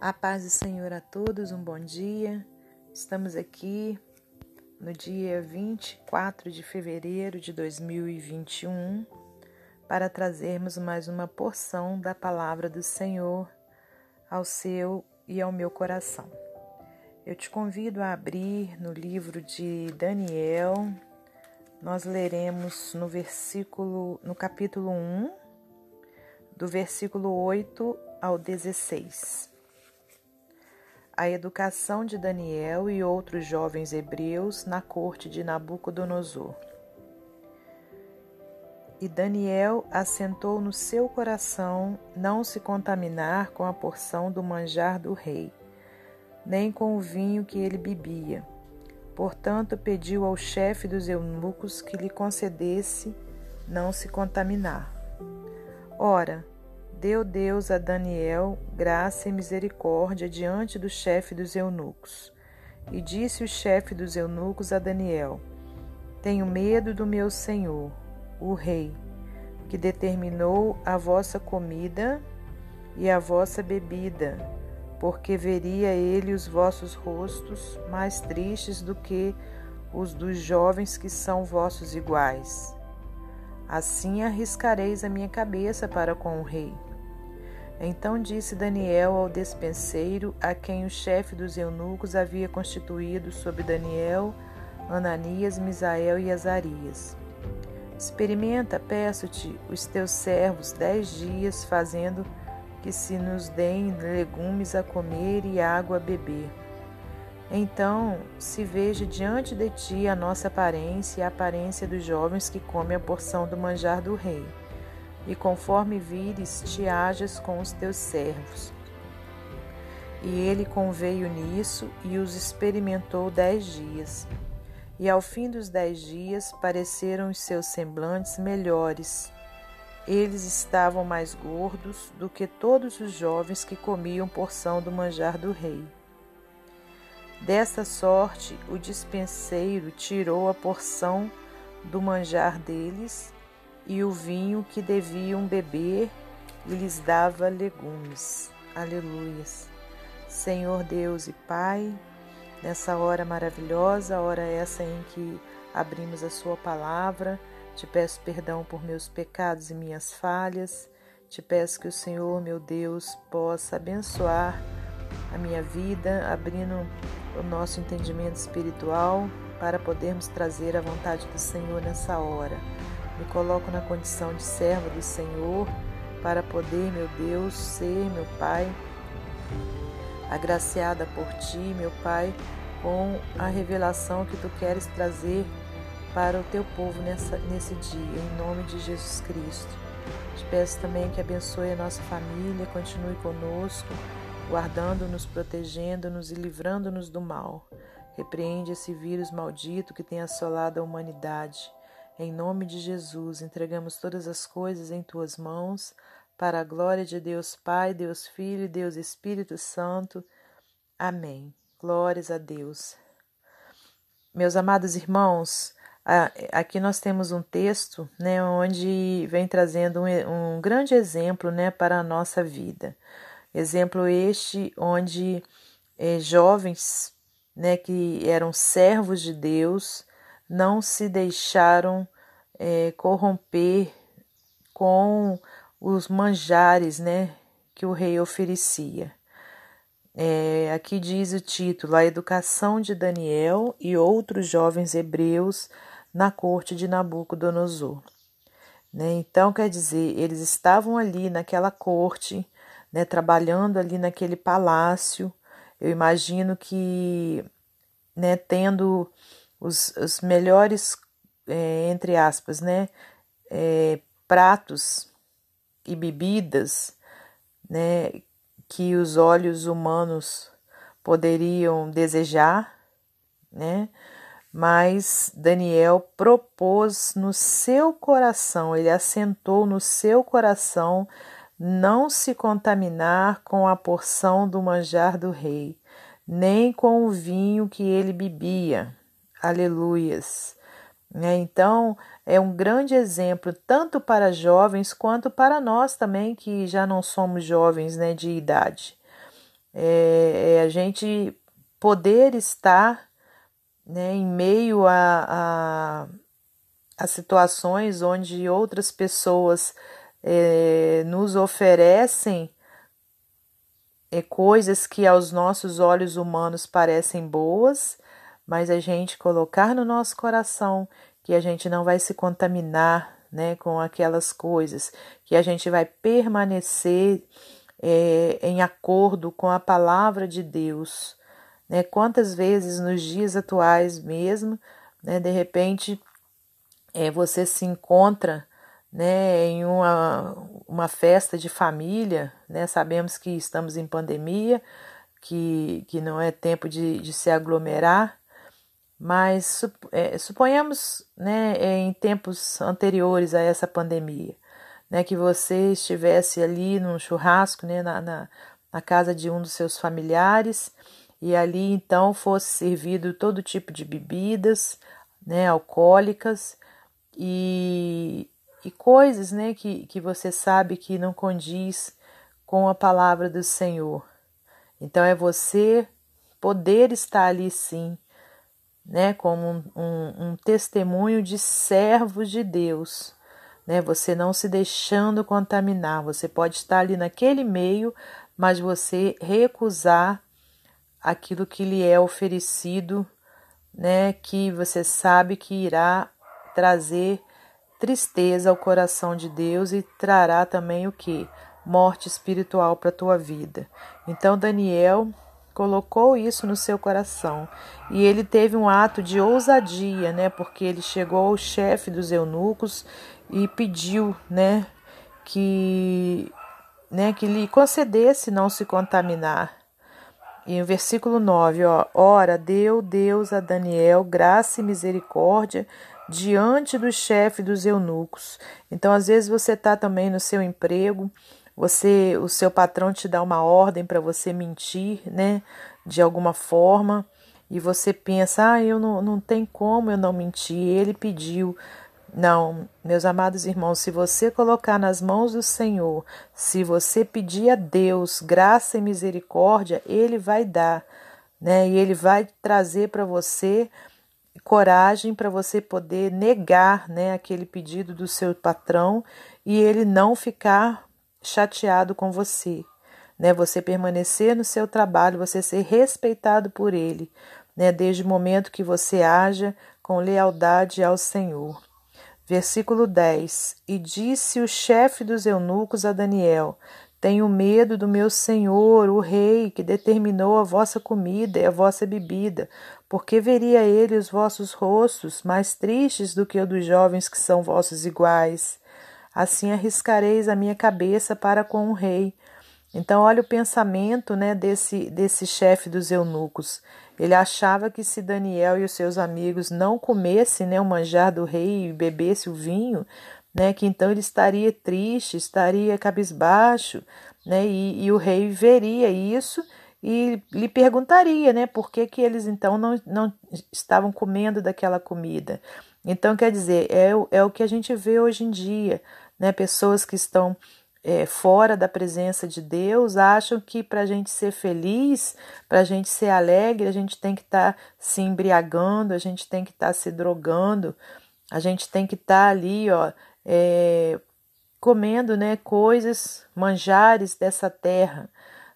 A paz do Senhor a todos, um bom dia. Estamos aqui no dia 24 de fevereiro de 2021 para trazermos mais uma porção da palavra do Senhor ao seu e ao meu coração. Eu te convido a abrir no livro de Daniel. Nós leremos no versículo no capítulo 1, do versículo 8 ao 16 a educação de Daniel e outros jovens hebreus na corte de Nabucodonosor. E Daniel assentou no seu coração não se contaminar com a porção do manjar do rei, nem com o vinho que ele bebia. Portanto, pediu ao chefe dos eunucos que lhe concedesse não se contaminar. Ora, deu Deus a Daniel graça e misericórdia diante do chefe dos eunucos. E disse o chefe dos eunucos a Daniel: Tenho medo do meu senhor, o rei, que determinou a vossa comida e a vossa bebida, porque veria ele os vossos rostos mais tristes do que os dos jovens que são vossos iguais. Assim arriscareis a minha cabeça para com o rei. Então disse Daniel ao despenseiro, a quem o chefe dos eunucos havia constituído sobre Daniel, Ananias, Misael e Azarias. Experimenta, peço-te, os teus servos dez dias, fazendo que se nos deem legumes a comer e água a beber. Então se veja diante de ti a nossa aparência e a aparência dos jovens que comem a porção do manjar do rei e conforme vires, te hajas com os teus servos. E ele conveio nisso e os experimentou dez dias. E ao fim dos dez dias pareceram os seus semblantes melhores. Eles estavam mais gordos do que todos os jovens que comiam porção do manjar do rei. Desta sorte, o dispenseiro tirou a porção do manjar deles e o vinho que deviam beber e lhes dava legumes. Aleluias. Senhor Deus e Pai, nessa hora maravilhosa, hora essa em que abrimos a Sua palavra, te peço perdão por meus pecados e minhas falhas. Te peço que o Senhor, meu Deus, possa abençoar a minha vida, abrindo o nosso entendimento espiritual para podermos trazer a vontade do Senhor nessa hora. Me coloco na condição de serva do Senhor para poder, meu Deus, ser, meu Pai, agraciada por Ti, meu Pai, com a revelação que Tu queres trazer para o Teu povo nessa, nesse dia, em nome de Jesus Cristo. Te peço também que abençoe a nossa família, continue conosco, guardando-nos, protegendo-nos e livrando-nos do mal. Repreende esse vírus maldito que tem assolado a humanidade. Em nome de Jesus, entregamos todas as coisas em tuas mãos, para a glória de Deus Pai, Deus Filho e Deus Espírito Santo. Amém. Glórias a Deus. Meus amados irmãos, aqui nós temos um texto né, onde vem trazendo um, um grande exemplo né, para a nossa vida. Exemplo este onde é, jovens né, que eram servos de Deus, não se deixaram é, corromper com os manjares né, que o rei oferecia. É, aqui diz o título: A Educação de Daniel e outros jovens hebreus na corte de Nabucodonosor. Né, então, quer dizer, eles estavam ali naquela corte, né, trabalhando ali naquele palácio. Eu imagino que, né, tendo os, os melhores, é, entre aspas, né, é, pratos e bebidas, né, que os olhos humanos poderiam desejar, né, mas Daniel propôs no seu coração, ele assentou no seu coração não se contaminar com a porção do manjar do rei, nem com o vinho que ele bebia. Aleluias. Né? Então, é um grande exemplo tanto para jovens quanto para nós também que já não somos jovens né, de idade. é, é a gente poder estar né, em meio a, a, a situações onde outras pessoas é, nos oferecem é, coisas que aos nossos olhos humanos parecem boas, mas a gente colocar no nosso coração que a gente não vai se contaminar né, com aquelas coisas, que a gente vai permanecer é, em acordo com a palavra de Deus. Né? Quantas vezes nos dias atuais mesmo, né, de repente, é, você se encontra né, em uma, uma festa de família, né, sabemos que estamos em pandemia, que, que não é tempo de, de se aglomerar, mas é, suponhamos né, em tempos anteriores a essa pandemia, né, que você estivesse ali num churrasco né, na, na, na casa de um dos seus familiares e ali então fosse servido todo tipo de bebidas né, alcoólicas e, e coisas né, que, que você sabe que não condiz com a palavra do Senhor. Então é você poder estar ali sim, né, como um, um, testemunho de servos de Deus, né, você não se deixando contaminar. Você pode estar ali naquele meio, mas você recusar aquilo que lhe é oferecido, né, que você sabe que irá trazer tristeza ao coração de Deus e trará também o que? Morte espiritual para a tua vida. Então Daniel colocou isso no seu coração e ele teve um ato de ousadia, né? Porque ele chegou ao chefe dos eunucos e pediu, né, que né, que lhe concedesse não se contaminar. E o versículo 9, ó, ora deu Deus a Daniel graça e misericórdia diante do chefe dos eunucos. Então, às vezes você está também no seu emprego, você, o seu patrão te dá uma ordem para você mentir, né, de alguma forma, e você pensa, ah, eu não, não tem como eu não mentir. Ele pediu. Não, meus amados irmãos, se você colocar nas mãos do Senhor, se você pedir a Deus graça e misericórdia, Ele vai dar, né? E Ele vai trazer para você coragem para você poder negar né, aquele pedido do seu patrão e ele não ficar chateado com você. Né, você permanecer no seu trabalho, você ser respeitado por ele, né, desde o momento que você haja com lealdade ao Senhor. Versículo 10: E disse o chefe dos eunucos a Daniel: tenho medo do meu senhor, o rei, que determinou a vossa comida e a vossa bebida, porque veria ele os vossos rostos mais tristes do que o dos jovens que são vossos iguais. Assim arriscareis a minha cabeça para com o rei. Então, olha o pensamento né, desse, desse chefe dos eunucos. Ele achava que se Daniel e os seus amigos não comessem né, o manjar do rei e bebessem o vinho, né, que então ele estaria triste, estaria cabisbaixo, né, e, e o rei veria isso e lhe perguntaria, né, por que, que eles então não, não estavam comendo daquela comida. Então, quer dizer, é, é o que a gente vê hoje em dia, né, pessoas que estão é, fora da presença de Deus acham que para a gente ser feliz, para a gente ser alegre, a gente tem que estar tá se embriagando, a gente tem que estar tá se drogando, a gente tem que estar tá ali, ó, é, comendo né, coisas, manjares dessa terra,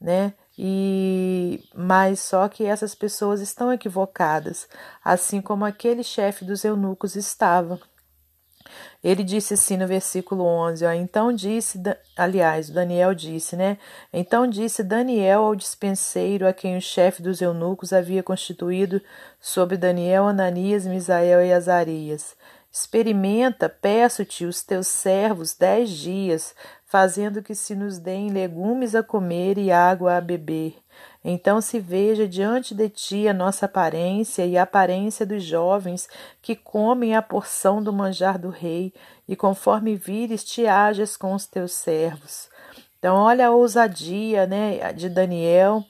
né? E mas só que essas pessoas estão equivocadas, assim como aquele chefe dos eunucos estava. Ele disse assim no versículo 11, ó, então disse, aliás, Daniel disse, né? Então disse Daniel ao dispenseiro a quem o chefe dos eunucos havia constituído sobre Daniel, Ananias, Misael e Azarias. Experimenta, peço-te, os teus servos dez dias, fazendo que se nos deem legumes a comer e água a beber. Então se veja diante de ti a nossa aparência e a aparência dos jovens que comem a porção do manjar do rei, e conforme vires te hajas com os teus servos. Então olha a ousadia, né, de Daniel,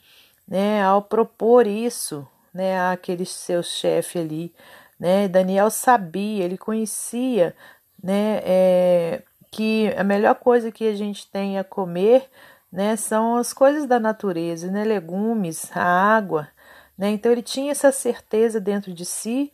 né, ao propor isso, né, àquele seu chefe ali, né? Daniel sabia, ele conhecia, né, é, que a melhor coisa que a gente tem a comer, né? São as coisas da natureza, né? Legumes, a água, né? Então ele tinha essa certeza dentro de si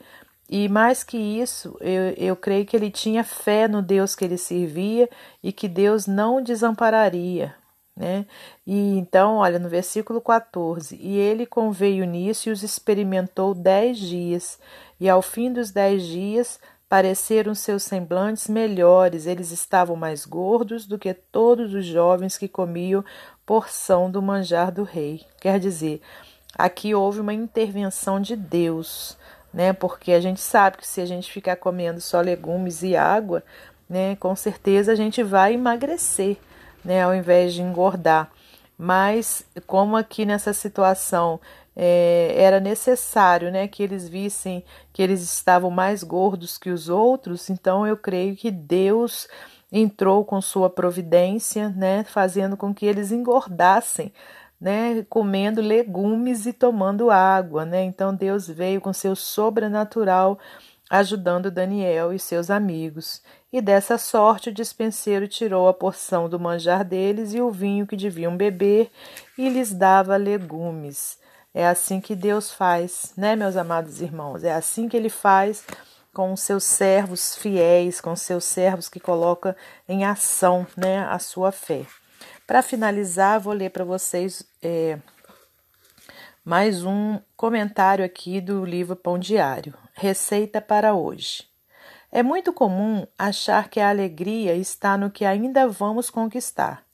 e mais que isso, eu, eu creio que ele tinha fé no Deus que ele servia e que Deus não desampararia, né? E então, olha, no versículo 14: E ele conveio nisso e os experimentou dez dias, e ao fim dos dez dias pareceram seus semblantes melhores, eles estavam mais gordos do que todos os jovens que comiam porção do manjar do rei. Quer dizer, aqui houve uma intervenção de Deus, né? Porque a gente sabe que se a gente ficar comendo só legumes e água, né, com certeza a gente vai emagrecer, né, ao invés de engordar. Mas como aqui nessa situação é, era necessário né, que eles vissem que eles estavam mais gordos que os outros, então eu creio que Deus entrou com sua providência, né, fazendo com que eles engordassem, né, comendo legumes e tomando água, né? Então Deus veio com seu sobrenatural ajudando Daniel e seus amigos. E dessa sorte o dispenseiro tirou a porção do manjar deles e o vinho que deviam beber e lhes dava legumes. É assim que Deus faz, né, meus amados irmãos? É assim que ele faz com os seus servos fiéis, com os seus servos que coloca em ação, né, a sua fé. Para finalizar, vou ler para vocês é, mais um comentário aqui do livro Pão Diário. Receita para hoje. É muito comum achar que a alegria está no que ainda vamos conquistar.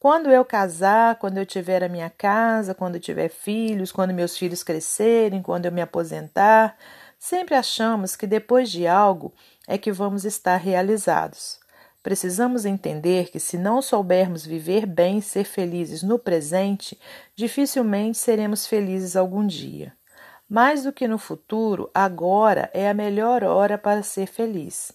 Quando eu casar, quando eu tiver a minha casa, quando eu tiver filhos, quando meus filhos crescerem, quando eu me aposentar, sempre achamos que depois de algo é que vamos estar realizados. Precisamos entender que, se não soubermos viver bem e ser felizes no presente, dificilmente seremos felizes algum dia. Mais do que no futuro, agora é a melhor hora para ser feliz.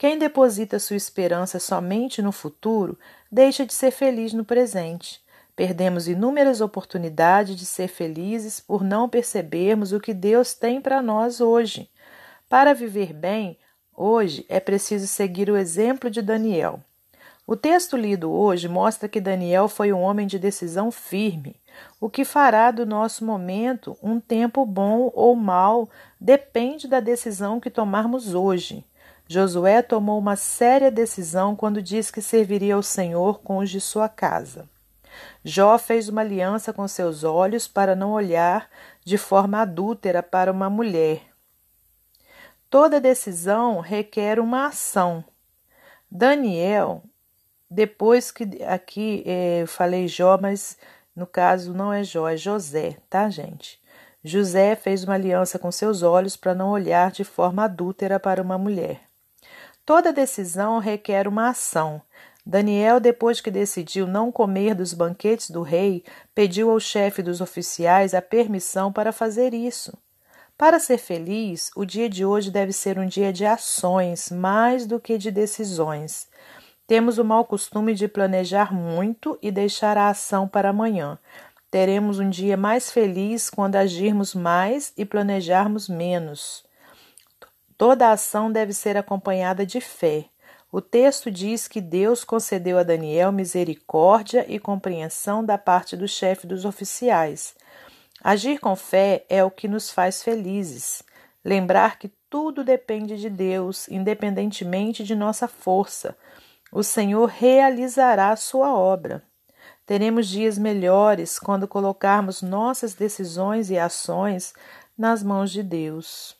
Quem deposita sua esperança somente no futuro deixa de ser feliz no presente. Perdemos inúmeras oportunidades de ser felizes por não percebermos o que Deus tem para nós hoje. Para viver bem, hoje é preciso seguir o exemplo de Daniel. O texto lido hoje mostra que Daniel foi um homem de decisão firme. O que fará do nosso momento um tempo bom ou mau depende da decisão que tomarmos hoje. Josué tomou uma séria decisão quando disse que serviria ao Senhor com os de sua casa. Jó fez uma aliança com seus olhos para não olhar de forma adúltera para uma mulher. Toda decisão requer uma ação. Daniel, depois que aqui é, eu falei Jó, mas no caso não é Jó, é José, tá, gente? José fez uma aliança com seus olhos para não olhar de forma adúltera para uma mulher. Toda decisão requer uma ação. Daniel, depois que decidiu não comer dos banquetes do rei, pediu ao chefe dos oficiais a permissão para fazer isso. Para ser feliz, o dia de hoje deve ser um dia de ações mais do que de decisões. Temos o mau costume de planejar muito e deixar a ação para amanhã. Teremos um dia mais feliz quando agirmos mais e planejarmos menos. Toda ação deve ser acompanhada de fé. O texto diz que Deus concedeu a Daniel misericórdia e compreensão da parte do chefe dos oficiais. Agir com fé é o que nos faz felizes. Lembrar que tudo depende de Deus, independentemente de nossa força. O Senhor realizará a sua obra. Teremos dias melhores quando colocarmos nossas decisões e ações nas mãos de Deus.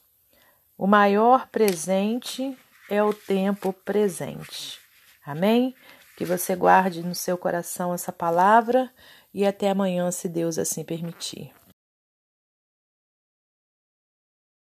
O maior presente é o tempo presente. Amém? Que você guarde no seu coração essa palavra e até amanhã, se Deus assim permitir.